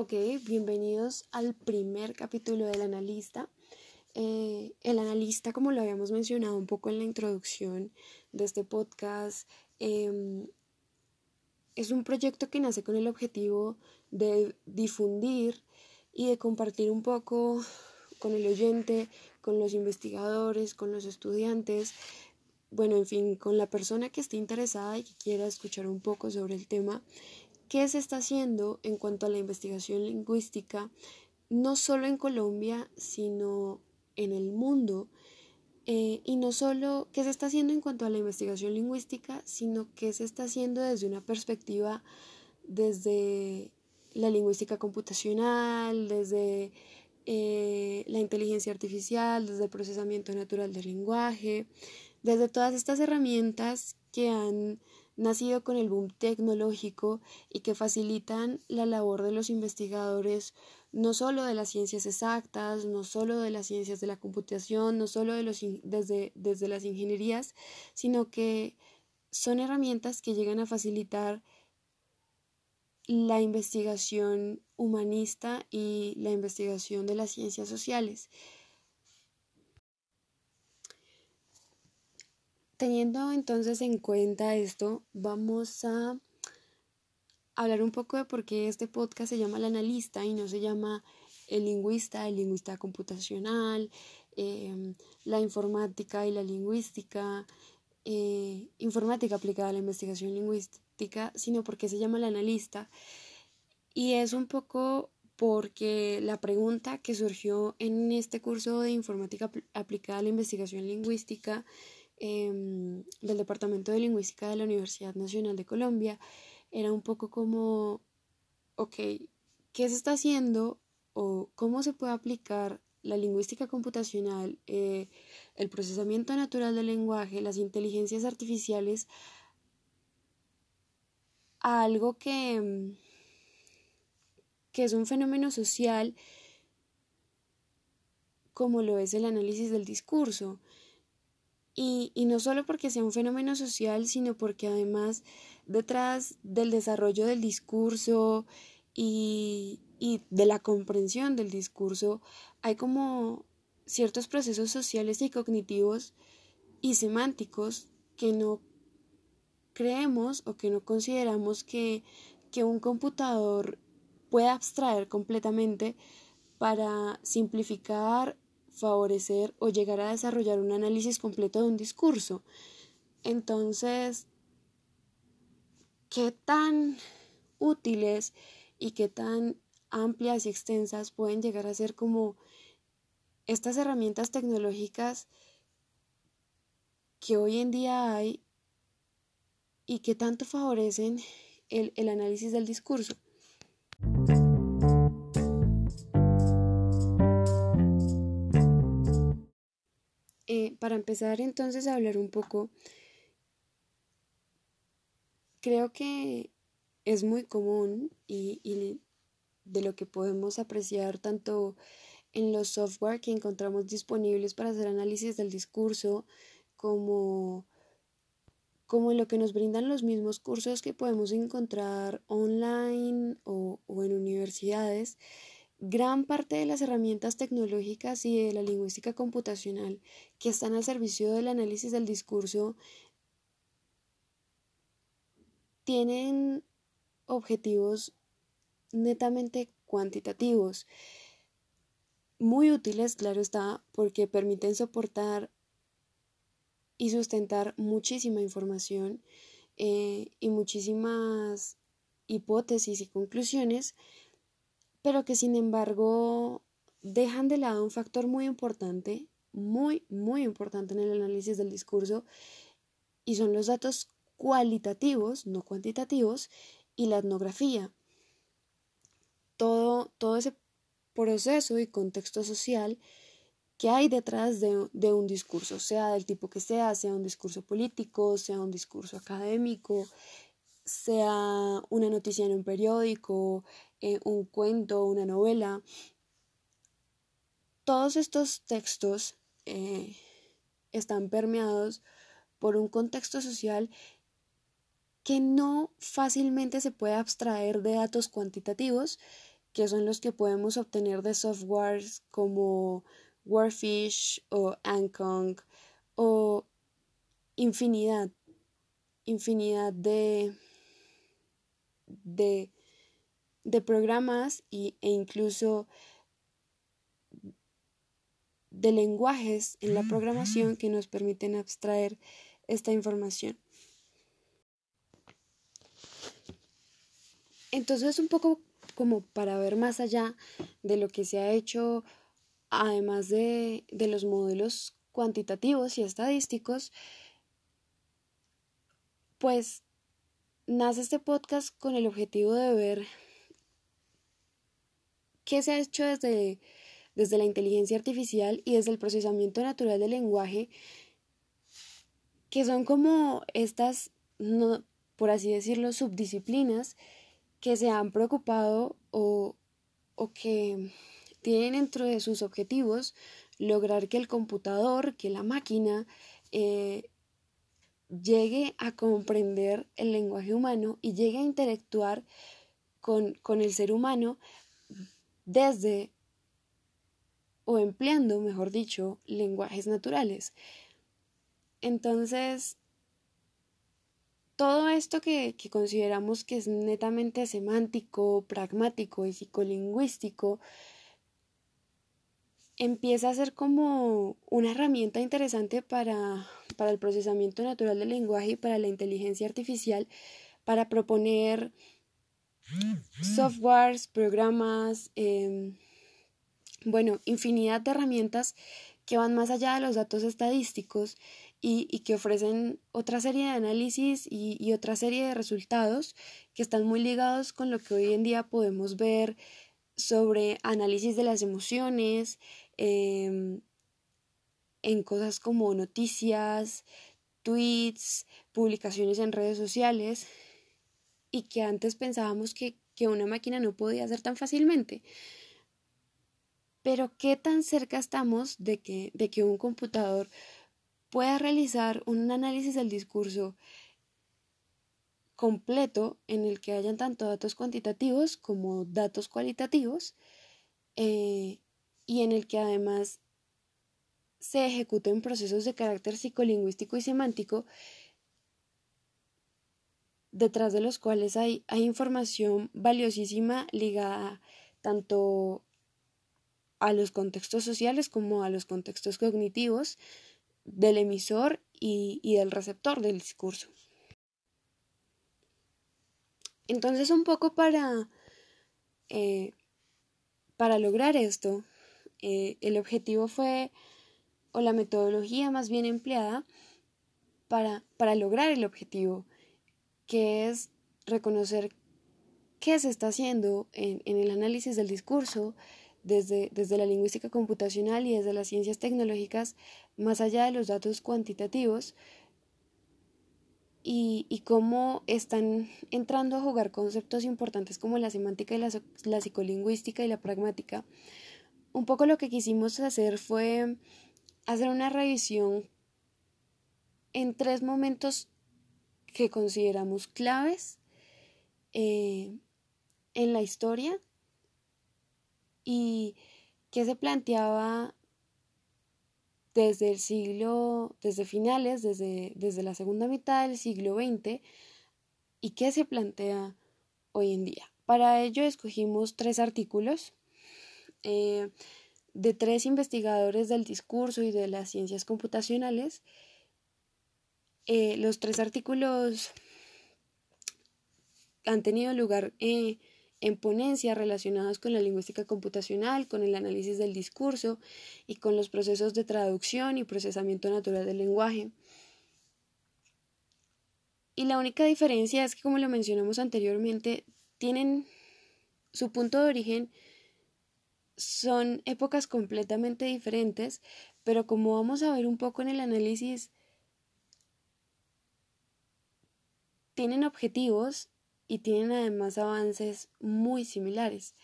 Ok, bienvenidos al primer capítulo del analista. Eh, el analista, como lo habíamos mencionado un poco en la introducción de este podcast, em, es un proyecto que nace con el objetivo de difundir y de compartir un poco con el oyente, con los investigadores, con los estudiantes, bueno, en fin, con la persona que esté interesada y que quiera escuchar un poco sobre el tema qué se está haciendo en cuanto a la investigación lingüística, no solo en Colombia, sino en el mundo. Eh, y no solo qué se está haciendo en cuanto a la investigación lingüística, sino qué se está haciendo desde una perspectiva desde la lingüística computacional, desde eh, la inteligencia artificial, desde el procesamiento natural del lenguaje, desde todas estas herramientas que han nacido con el boom tecnológico y que facilitan la labor de los investigadores no solo de las ciencias exactas, no solo de las ciencias de la computación, no solo de los desde, desde las ingenierías, sino que son herramientas que llegan a facilitar la investigación humanista y la investigación de las ciencias sociales. Teniendo entonces en cuenta esto, vamos a hablar un poco de por qué este podcast se llama El Analista y no se llama el lingüista, el lingüista computacional, em, la informática y la lingüística, eh, informática aplicada a la investigación lingüística, sino porque se llama el analista. Y es un poco porque la pregunta que surgió en este curso de informática aplicada a la investigación lingüística Em, del Departamento de Lingüística de la Universidad Nacional de Colombia era un poco como, ok, ¿qué se está haciendo o cómo se puede aplicar la lingüística computacional, eh, el procesamiento natural del lenguaje, las inteligencias artificiales a algo que, que es un fenómeno social como lo es el análisis del discurso. Y, no solo porque sea un fenómeno social, sino porque además detrás del desarrollo del discurso y, de la comprensión del discurso hay como ciertos procesos sociales y cognitivos y semánticos que no creemos o que no consideramos que un computador pueda abstraer completamente para simplificar favorecer o llegar a desarrollar un análisis completo de un discurso. Entonces, ¿qué tan útiles y qué tan amplias y extensas pueden llegar a ser como estas herramientas tecnológicas que hoy en día hay y que tanto favorecen el, el análisis del discurso? Eh, para empezar entonces a hablar un poco, creo que es muy común y, de lo que podemos apreciar tanto en los software que encontramos disponibles para hacer análisis del discurso como como en lo que nos brindan los mismos cursos que podemos encontrar online o en universidades, gran parte de las herramientas tecnológicas y de la lingüística computacional que están al servicio del análisis del discurso tienen objetivos netamente cuantitativos, muy útiles, claro está, porque permiten soportar y sustentar muchísima información eh, y muchísimas hipótesis y conclusiones pero que sin embargo dejan de lado un factor muy importante, muy, muy importante en el análisis del discurso, y son los datos cualitativos, no cuantitativos, y la etnografía. Todo, todo ese proceso y contexto social que hay detrás de, de, un discurso, sea del tipo que sea, sea un discurso político, sea un discurso académico, sea una noticia en un periódico, eh, un cuento, una novela. Todos estos textos eh, están permeados por un contexto social que no fácilmente se puede abstraer de datos cuantitativos que son los que podemos obtener de softwares como Warfish o Ankong o infinidad, infinidad de, de, de programas y, e incluso de lenguajes en la programación que nos permiten abstraer esta información. Entonces, un poco como para ver más allá de lo que se ha hecho, además de, de los modelos cuantitativos y estadísticos, pues nace este podcast con el objetivo de ver qué se ha hecho desde, desde la inteligencia artificial y desde el procesamiento natural del lenguaje, que son como estas, no, por así decirlo, subdisciplinas que se han preocupado o, o que tienen dentro de sus objetivos lograr que el computador, que la máquina, eh, llegue a comprender el lenguaje humano y llegue a interactuar con, con el ser humano desde o empleando, mejor dicho, lenguajes naturales. Entonces, todo esto que, que, consideramos que es netamente semántico, pragmático y psicolingüístico, empieza a ser como una herramienta interesante para, para el procesamiento natural del lenguaje y para la inteligencia artificial, para proponer softwares, programas, em, bueno, infinidad de herramientas que van más allá de los datos estadísticos y, que ofrecen otra serie de análisis y, otra serie de resultados que están muy ligados con lo que hoy en día podemos ver sobre análisis de las emociones, em, en cosas como noticias, tweets, publicaciones en redes sociales y que antes pensábamos que, que una máquina no podía hacer tan fácilmente. Pero qué tan cerca estamos de que, de que un computador pueda realizar un análisis del discurso completo en el que hayan tanto datos cuantitativos como datos cualitativos eh, y en el que además se ejecuten procesos de carácter psicolingüístico y semántico detrás de los cuales hay, hay información valiosísima ligada tanto a los contextos sociales como a los contextos cognitivos del emisor y, del receptor del discurso. Entonces, un poco para, eh, para lograr esto, eh, el objetivo fue, o la metodología más bien empleada, para, para lograr el objetivo, que es reconocer qué se está haciendo en, en el análisis del discurso, desde, desde la lingüística computacional y desde las ciencias tecnológicas, más allá de los datos cuantitativos, y, y, cómo están entrando a jugar conceptos importantes como la semántica y la, la, psicolingüística y la pragmática. Un poco lo que quisimos hacer fue hacer una revisión en tres momentos que consideramos claves eh, en la historia y que se planteaba desde el siglo, desde finales, desde, desde la segunda mitad del siglo XX y qué se plantea hoy en día. Para ello escogimos tres artículos eh, de tres investigadores del discurso y de las ciencias computacionales. Eh, los tres artículos han tenido lugar eh, en ponencias relacionadas con la lingüística computacional, con el análisis del discurso y con los procesos de traducción y procesamiento natural del lenguaje. Y la única diferencia es que, como lo mencionamos anteriormente, tienen su punto de origen, son épocas completamente diferentes, pero como vamos a ver un poco en el análisis, tienen objetivos y tienen además avances muy similares.